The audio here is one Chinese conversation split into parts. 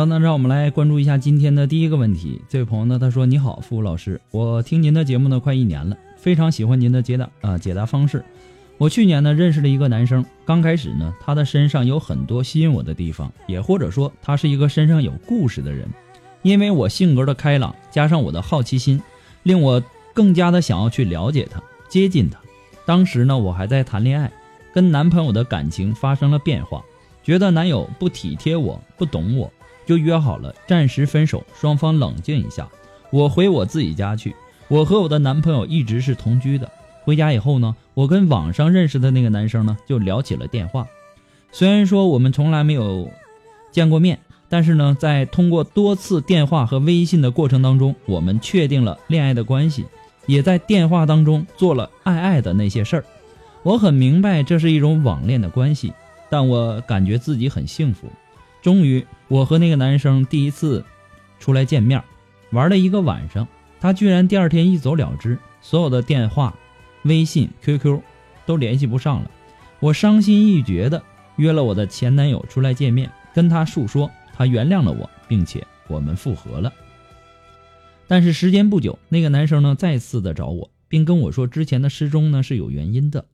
了，那让我们来关注一下今天的第一个问题。这位朋友呢，他说：“你好，付老师，我听您的节目呢快一年了，非常喜欢您的解答啊解答方式。我去年呢认识了一个男生，刚开始呢他的身上有很多吸引我的地方，也或者说他是一个身上有故事的人。因为我性格的开朗，加上我的好奇心，令我更加的想要去了解他，接近他。当时呢我还在谈恋爱，跟男朋友的感情发生了变化，觉得男友不体贴我，不懂我。”就约好了暂时分手，双方冷静一下。我回我自己家去。我和我的男朋友一直是同居的。回家以后呢，我跟网上认识的那个男生呢就聊起了电话。虽然说我们从来没有见过面，但是呢，在通过多次电话和微信的过程当中，我们确定了恋爱的关系，也在电话当中做了爱爱的那些事儿。我很明白这是一种网恋的关系，但我感觉自己很幸福。终于，我和那个男生第一次出来见面，玩了一个晚上，他居然第二天一走了之，所有的电话、微信、QQ 都联系不上了。我伤心欲绝的约了我的前男友出来见面，跟他诉说他原谅了我，并且我们复合了。但是时间不久，那个男生呢再次的找我，并跟我说之前的失踪呢是有原因的。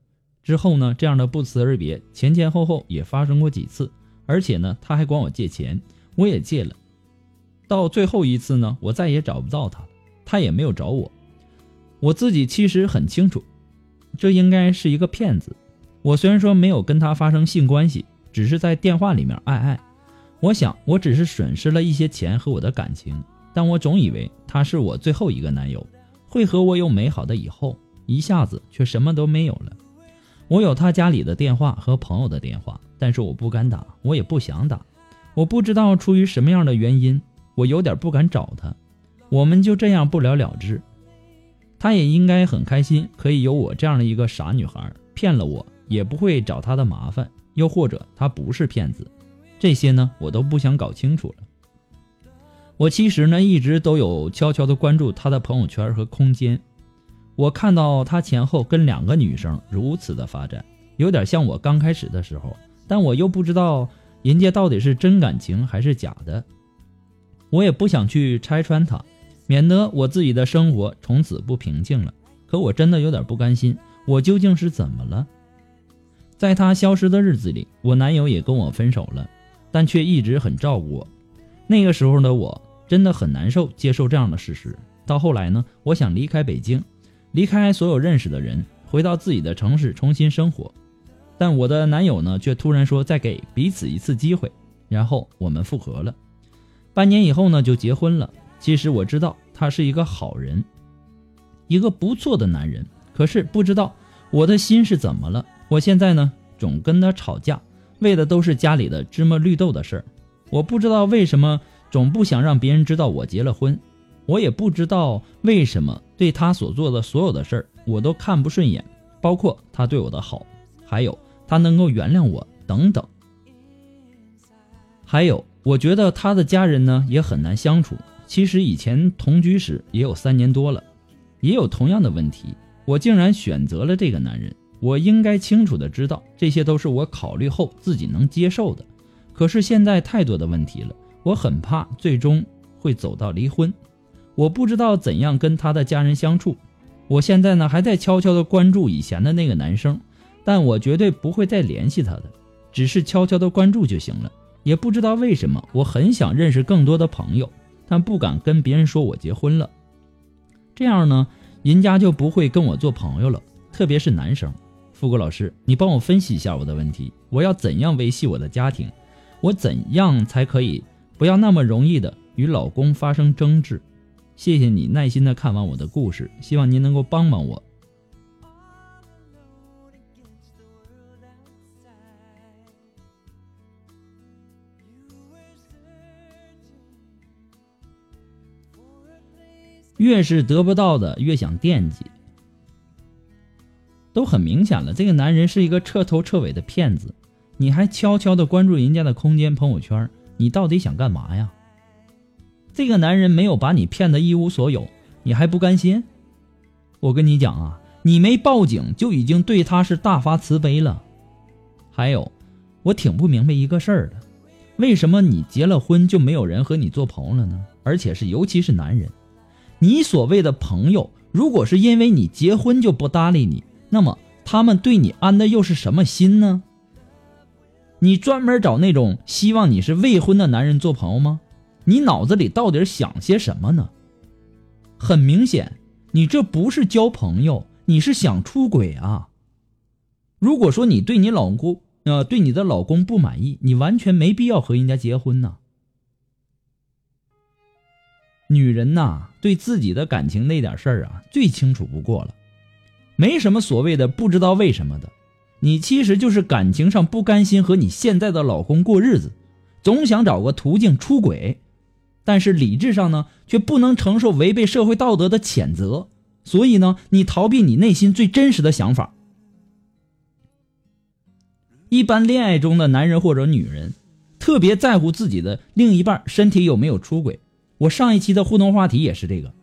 之后呢，这样的不辞而别前前后后也发生过几次。而且呢，他还管我借钱，我也借了。到最后一次呢，我再也找不到他，他也没有找我。我自己其实很清楚，这应该是一个骗子。我虽然说没有跟他发生性关系，只是在电话里面爱爱。我想我只是损失了一些钱和我的感情，但我总以为他是我最后一个男友，会和我有美好的以后，一下子却什么都没有了。我有他家里的电话和朋友的电话。但是我不敢打，我也不想打，我不知道出于什么样的原因，我有点不敢找他。我们就这样不了了之。他也应该很开心，可以有我这样的一个傻女孩骗了我，也不会找他的麻烦。又或者他不是骗子，这些呢我都不想搞清楚了。我其实呢一直都有悄悄的关注他的朋友圈和空间，我看到他前后跟两个女生如此的发展，有点像我刚开始的时候。但我又不知道人家到底是真感情还是假的，我也不想去拆穿他，免得我自己的生活从此不平静了。可我真的有点不甘心，我究竟是怎么了？在他消失的日子里，我男友也跟我分手了，但却一直很照顾我。那个时候的我真的很难受，接受这样的事实。到后来呢，我想离开北京，离开所有认识的人，回到自己的城市重新生活。但我的男友呢，却突然说再给彼此一次机会，然后我们复合了。半年以后呢，就结婚了。其实我知道他是一个好人，一个不错的男人。可是不知道我的心是怎么了。我现在呢，总跟他吵架，为的都是家里的芝麻绿豆的事儿。我不知道为什么总不想让别人知道我结了婚，我也不知道为什么对他所做的所有的事儿我都看不顺眼，包括他对我的好，还有他能够原谅我等等。还有，我觉得他的家人呢也很难相处。其实以前同居时也有三年多了，也有同样的问题，我竟然选择了这个男人。我应该清楚的知道，这些都是我考虑后自己能接受的。可是现在太多的问题了，我很怕最终会走到离婚。我不知道怎样跟他的家人相处。我现在呢还在悄悄的关注以前的那个男生，但我绝对不会再联系他的，只是悄悄的关注就行了。也不知道为什么，我很想认识更多的朋友，但不敢跟别人说我结婚了。这样呢，人家就不会跟我做朋友了，特别是男生。富国老师，你帮我分析一下我的问题，我要怎样维系我的家庭？我怎样才可以不要那么容易的与老公发生争执？谢谢你耐心的看完我的故事，希望您能够帮帮我。越是得不到的，越想惦记。都很明显了，这个男人是一个彻头彻尾的骗子，你还悄悄的关注人家的空间朋友圈，你到底想干嘛呀？这个男人没有把你骗得一无所有，你还不甘心？我跟你讲啊，你没报警就已经对他是大发慈悲了。还有，我挺不明白一个事儿的，为什么你结了婚就没有人和你做朋友了呢？而且是尤其是男人，你所谓的朋友，如果是因为你结婚就不搭理你。那么他们对你安的又是什么心呢？你专门找那种希望你是未婚的男人做朋友吗？你脑子里到底想些什么呢？很明显，你这不是交朋友，你是想出轨啊！如果说你对你老公呃对你的老公不满意，你完全没必要和人家结婚呐。女人呐，对自己的感情那点事儿啊，最清楚不过了。没什么所谓的不知道为什么的，你其实就是感情上不甘心和你现在的老公过日子，总想找个途径出轨，但是理智上呢却不能承受违背社会道德的谴责，所以呢你逃避你内心最真实的想法。一般恋爱中的男人或者女人，特别在乎自己的另一半身体有没有出轨。我上一期的互动话题也是这个，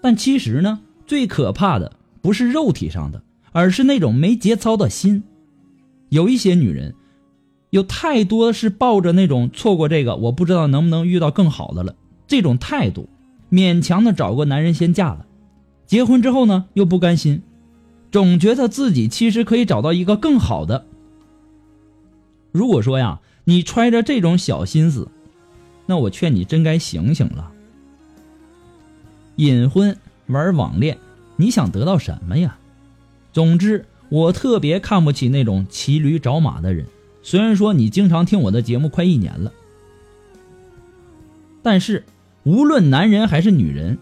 但其实呢。最可怕的不是肉体上的，而是那种没节操的心。有一些女人，有太多是抱着那种错过这个，我不知道能不能遇到更好的了这种态度，勉强的找个男人先嫁了。结婚之后呢，又不甘心，总觉得自己其实可以找到一个更好的。如果说呀，你揣着这种小心思，那我劝你真该醒醒了。隐婚。玩网恋，你想得到什么呀？总之，我特别看不起那种骑驴找马的人。虽然说你经常听我的节目快一年了，但是无论男人还是女人，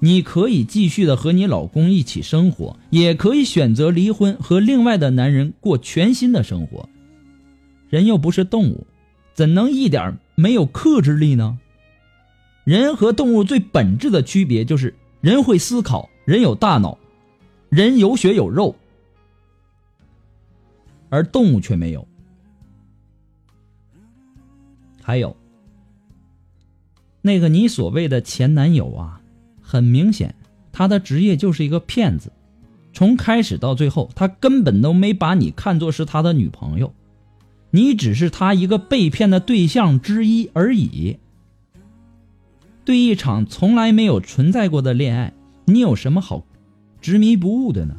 你可以继续的和你老公一起生活，也可以选择离婚和另外的男人过全新的生活。人又不是动物，怎能一点没有克制力呢？人和动物最本质的区别就是。人会思考，人有大脑，人有血有肉，而动物却没有。还有，那个你所谓的前男友啊，很明显，他的职业就是一个骗子。从开始到最后，他根本都没把你看作是他的女朋友，你只是他一个被骗的对象之一而已。对一场从来没有存在过的恋爱，你有什么好执迷不悟的呢？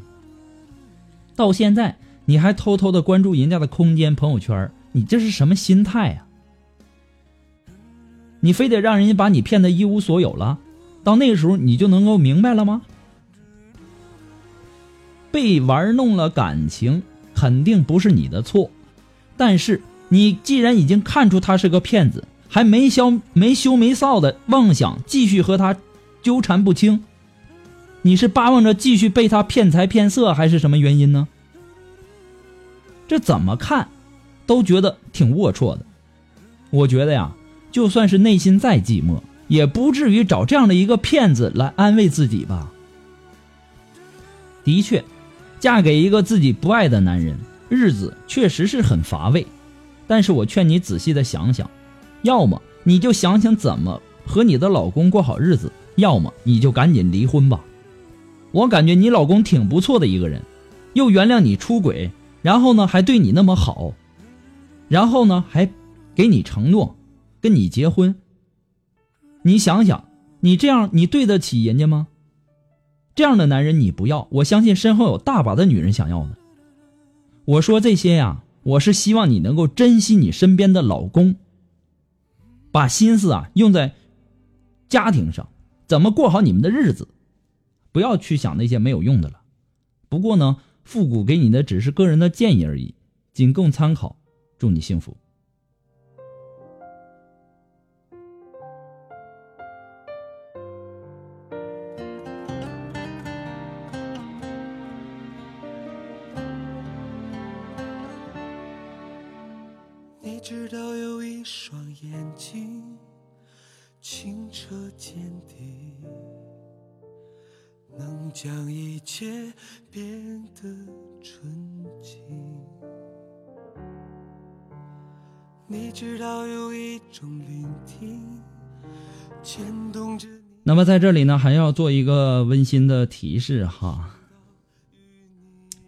到现在你还偷偷的关注人家的空间朋友圈，你这是什么心态啊？你非得让人家把你骗得一无所有了，到那个时候你就能够明白了吗？被玩弄了感情，肯定不是你的错，但是你既然已经看出他是个骗子，还没消没羞没臊的妄想继续和他纠缠不清，你是巴望着继续被他骗财骗色，还是什么原因呢？这怎么看，都觉得挺龌龊的。我觉得呀，就算是内心再寂寞，也不至于找这样的一个骗子来安慰自己吧。的确。嫁给一个自己不爱的男人，日子确实是很乏味。但是我劝你仔细的想想，要么你就想想怎么和你的老公过好日子，要么你就赶紧离婚吧。我感觉你老公挺不错的一个人，又原谅你出轨，然后呢还对你那么好，然后呢还给你承诺跟你结婚。你想想，你这样你对得起人家吗？这样的男人你不要，我相信身后有大把的女人想要的。我说这些呀，我是希望你能够珍惜你身边的老公，把心思啊用在家庭上，怎么过好你们的日子，不要去想那些没有用的了。不过呢，复古给你的只是个人的建议而已，仅供参考。祝你幸福。么在这里呢，还要做一个温馨的提示哈。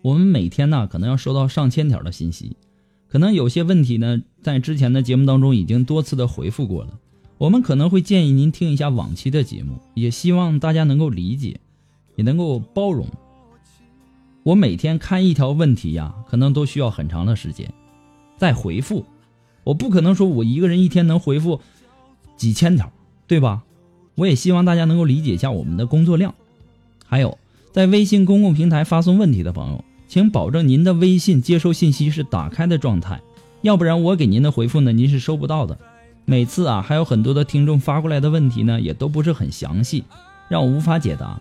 我们每天呢，可能要收到上千条的信息。可能有些问题呢，在之前的节目当中已经多次的回复过了。我们可能会建议您听一下往期的节目，也希望大家能够理解，也能够包容。我每天看一条问题呀，可能都需要很长的时间再回复。我不可能说我一个人一天能回复几千条，对吧？我也希望大家能够理解一下我们的工作量。还有，在微信公共平台发送问题的朋友。请保证您的微信接收信息是打开的状态，要不然我给您的回复呢，您是收不到的。每次啊，还有很多的听众发过来的问题呢，也都不是很详细，让我无法解答。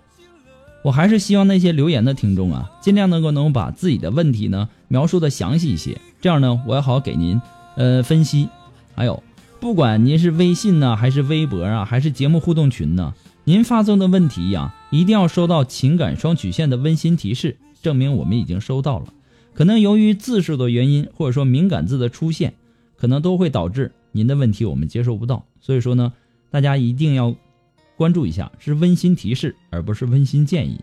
我还是希望那些留言的听众啊，尽量能够能把自己的问题呢描述的详细一些，这样呢，我也好给您呃分析。还有，不管您是微信呢，还是微博啊，还是节目互动群呢，您发送的问题呀，一定要收到情感双曲线的温馨提示。证明我们已经收到了，可能由于字数的原因，或者说敏感字的出现，可能都会导致您的问题我们接收不到。所以说呢，大家一定要关注一下，是温馨提示，而不是温馨建议。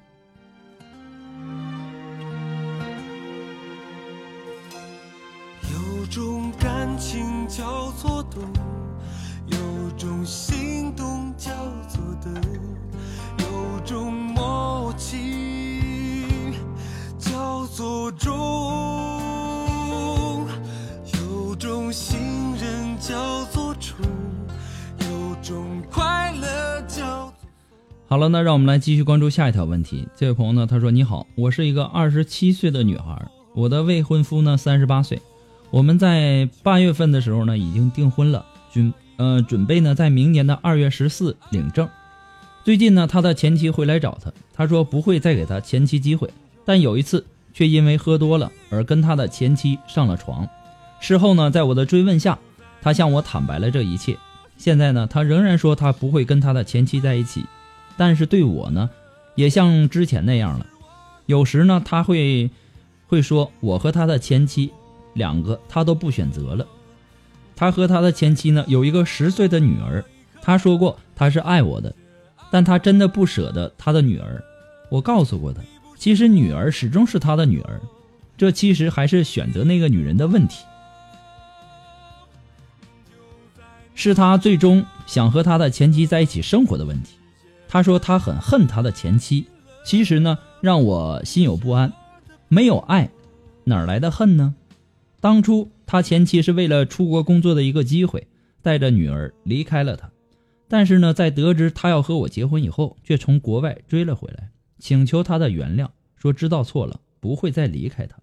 有种信任叫做纯，有种快乐叫。好了，那让我们来继续关注下一条问题。这位朋友呢，他说：“你好，我是一个二十七岁的女孩，我的未婚夫呢三十八岁，我们在八月份的时候呢已经订婚了，准呃准备呢在明年的二月十四领证。最近呢，他的前妻回来找他，他说不会再给他前妻机会，但有一次。”却因为喝多了而跟他的前妻上了床。事后呢，在我的追问下，他向我坦白了这一切。现在呢，他仍然说他不会跟他的前妻在一起，但是对我呢，也像之前那样了。有时呢，他会会说我和他的前妻两个他都不选择了。他和他的前妻呢有一个十岁的女儿。他说过他是爱我的，但他真的不舍得他的女儿。我告诉过他。其实女儿始终是他的女儿，这其实还是选择那个女人的问题。是他最终想和他的前妻在一起生活的问题。他说他很恨他的前妻，其实呢，让我心有不安。没有爱，哪来的恨呢？当初他前妻是为了出国工作的一个机会，带着女儿离开了他。但是呢，在得知他要和我结婚以后，却从国外追了回来，请求他的原谅，说知道错了，不会再离开他。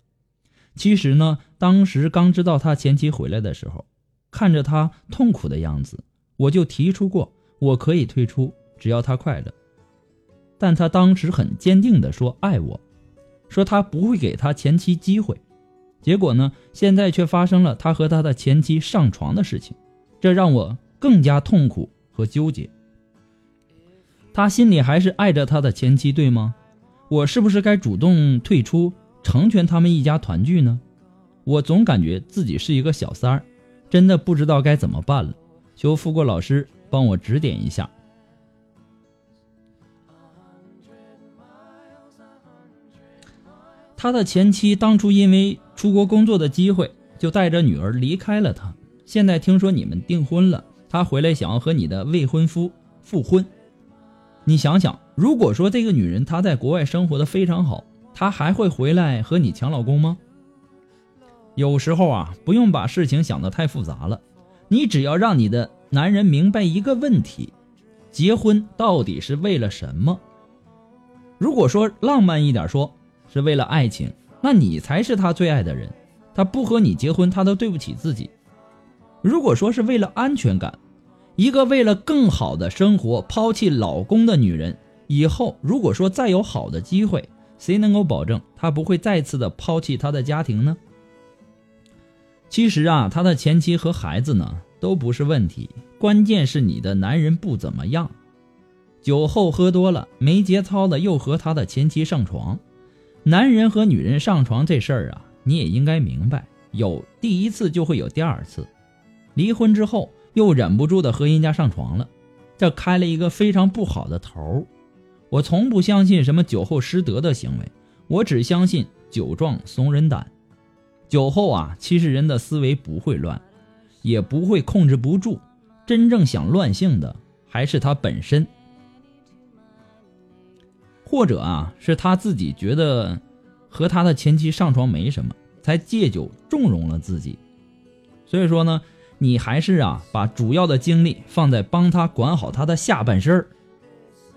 其实呢，当时刚知道他前妻回来的时候，看着他痛苦的样子，我就提出过我可以退出，只要他快乐。但他当时很坚定地说爱我。说他不会给他前妻机会，结果呢，现在却发生了他和他的前妻上床的事情，这让我更加痛苦和纠结。他心里还是爱着他的前妻，对吗？我是不是该主动退出，成全他们一家团聚呢？我总感觉自己是一个小三儿，真的不知道该怎么办了，求富贵老师帮我指点一下。他的前妻当初因为出国工作的机会，就带着女儿离开了他。现在听说你们订婚了，他回来想要和你的未婚夫复婚。你想想，如果说这个女人她在国外生活的非常好，她还会回来和你抢老公吗？有时候啊，不用把事情想得太复杂了，你只要让你的男人明白一个问题：结婚到底是为了什么？如果说浪漫一点说。是为了爱情，那你才是他最爱的人。他不和你结婚，他都对不起自己。如果说是为了安全感，一个为了更好的生活抛弃老公的女人，以后如果说再有好的机会，谁能够保证她不会再次的抛弃她的家庭呢？其实啊，他的前妻和孩子呢都不是问题，关键是你的男人不怎么样，酒后喝多了，没节操的又和他的前妻上床。男人和女人上床这事儿啊，你也应该明白，有第一次就会有第二次。离婚之后又忍不住的和人家上床了，这开了一个非常不好的头。我从不相信什么酒后失德的行为，我只相信酒壮怂人胆。酒后啊，其实人的思维不会乱，也不会控制不住，真正想乱性的还是他本身。或者啊，是他自己觉得和他的前妻上床没什么，才借酒纵容了自己。所以说呢，你还是啊，把主要的精力放在帮他管好他的下半身儿。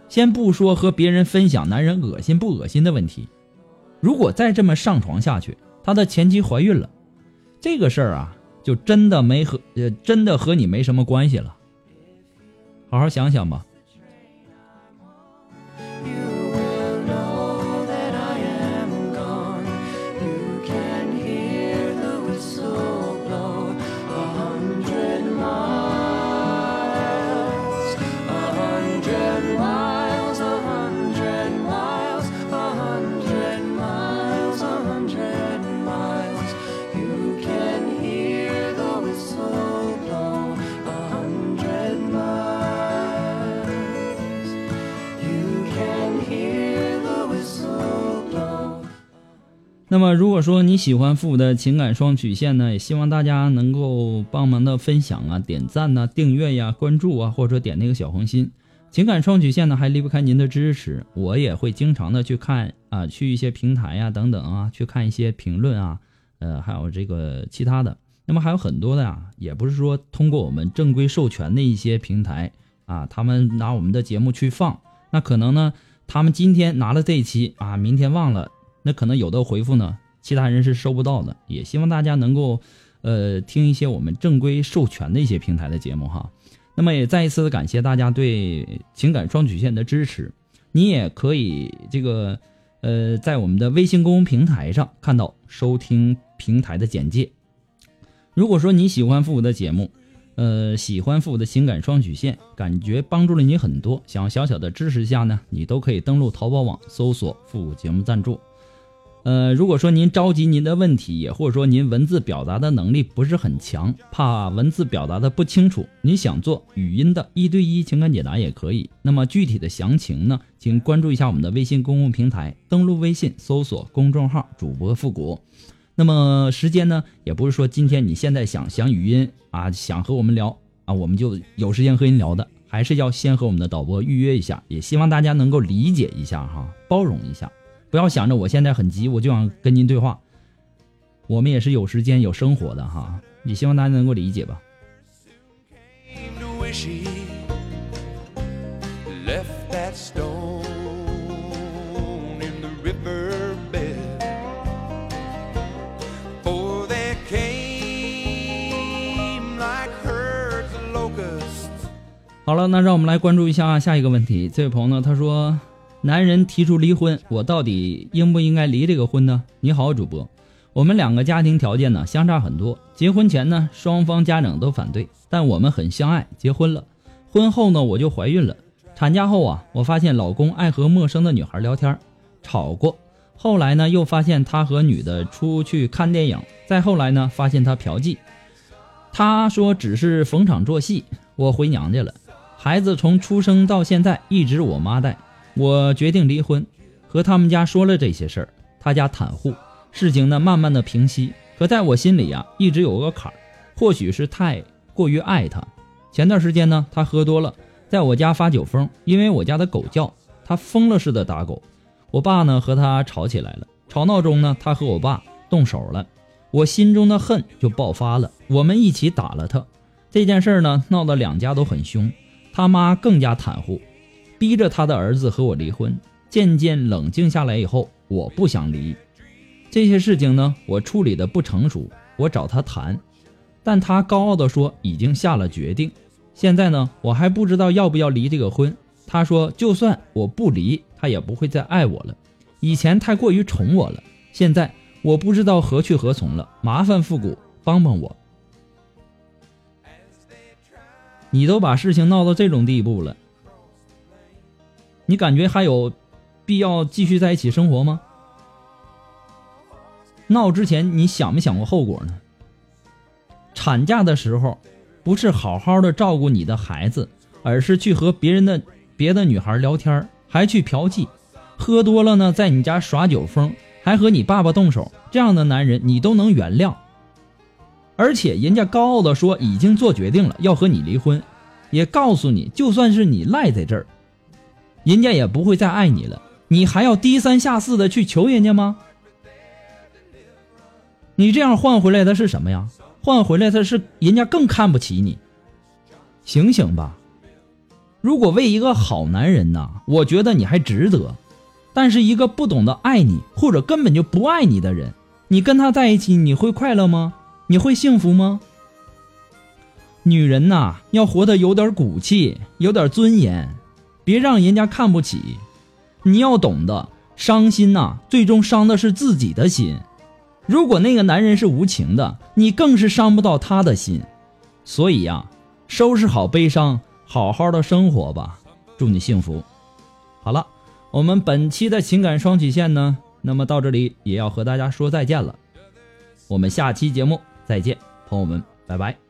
先不说和别人分享男人恶心不恶心的问题，如果再这么上床下去，他的前妻怀孕了，这个事儿啊，就真的没和呃，真的和你没什么关系了。好好想想吧。那么，如果说你喜欢父母的情感双曲线呢，也希望大家能够帮忙的分享啊、点赞呐、订阅呀、关注啊，或者说点那个小红心。情感双曲线呢，还离不开您的支持。我也会经常的去看啊，去一些平台呀等等啊，去看一些评论啊，呃，还有这个其他的。那么还有很多的呀，也不是说通过我们正规授权的一些平台啊，他们拿我们的节目去放，那可能呢，他们今天拿了这一期啊，明天忘了。那可能有的回复呢，其他人是收不到的。也希望大家能够，呃，听一些我们正规授权的一些平台的节目哈。那么也再一次的感谢大家对情感双曲线的支持。你也可以这个，呃，在我们的微信公众平台上看到收听平台的简介。如果说你喜欢复古的节目，呃，喜欢复古的情感双曲线，感觉帮助了你很多，想要小小的支持一下呢，你都可以登录淘宝网搜索“复古节目赞助”。呃，如果说您着急您的问题，也或者说您文字表达的能力不是很强，怕文字表达的不清楚，你想做语音的一对一情感解答也可以。那么具体的详情呢，请关注一下我们的微信公共平台，登录微信搜索公众号主播复古。那么时间呢，也不是说今天你现在想想语音啊，想和我们聊啊，我们就有时间和您聊的，还是要先和我们的导播预约一下，也希望大家能够理解一下哈，包容一下，不要想着我现在很急我就想跟您对话。我们也是有时间有生活的哈也希望大家能够理解吧。好了那让我们来关注一下下一个问题。这位朋友呢他说男人提出离婚，我到底应不应该离这个婚呢？你好，主播，我们两个家庭条件呢相差很多，结婚前呢双方家长都反对，但我们很相爱，结婚了。婚后呢我就怀孕了，产假后啊，我发现老公爱和陌生的女孩聊天，吵过。后来呢又发现他和女的出去看电影，再后来呢发现他嫖妓。他说只是逢场作戏，我回娘家了。孩子从出生到现在一直我妈带，我决定离婚，和他们家说了这些事儿，他家袒护，事情呢慢慢的平息。可在我心里呀、一直有个坎儿，或许是太过于爱他。前段时间呢，他喝多了，在我家发酒疯，因为我家的狗叫，他疯了似的打狗。我爸呢和他吵起来了，吵闹中呢，他和我爸动手了，我心中的恨就爆发了，我们一起打了他。这件事儿呢闹得两家都很凶，他妈更加袒护，逼着他的儿子和我离婚。渐渐冷静下来以后，我不想离。这些事情呢，我处理的不成熟，我找他谈，但他高傲的说已经下了决定。现在呢，我还不知道要不要离这个婚。他说，就算我不离，他也不会再爱我了。以前太过于宠我了，现在我不知道何去何从了。麻烦复古帮帮我。你都把事情闹到这种地步了，你感觉还有必要继续在一起生活吗？闹之前你想没想过后果呢？产假的时候，不是好好的照顾你的孩子，而是去和别人的别的女孩聊天，还去嫖妓，喝多了呢，在你家耍酒疯，还和你爸爸动手，这样的男人你都能原谅？而且人家高傲的说已经做决定了要和你离婚，也告诉你就算是你赖在这儿，人家也不会再爱你了，你还要低三下四的去求人家吗？你这样换回来的是什么呀？换回来的是人家更看不起你。醒醒吧！如果为一个好男人呐，我觉得你还值得。但是一个不懂得爱你或者根本就不爱你的人，你跟他在一起你会快乐吗？你会幸福吗？女人呐，要活得有点骨气，有点尊严，别让人家看不起。你要懂得，伤心呐，最终伤的是自己的心。如果那个男人是无情的，你更是伤不到他的心。所以呀、收拾好悲伤，好好的生活吧。祝你幸福。好了，我们本期的情感双曲线呢，那么到这里也要和大家说再见了。我们下期节目再见，朋友们，拜拜。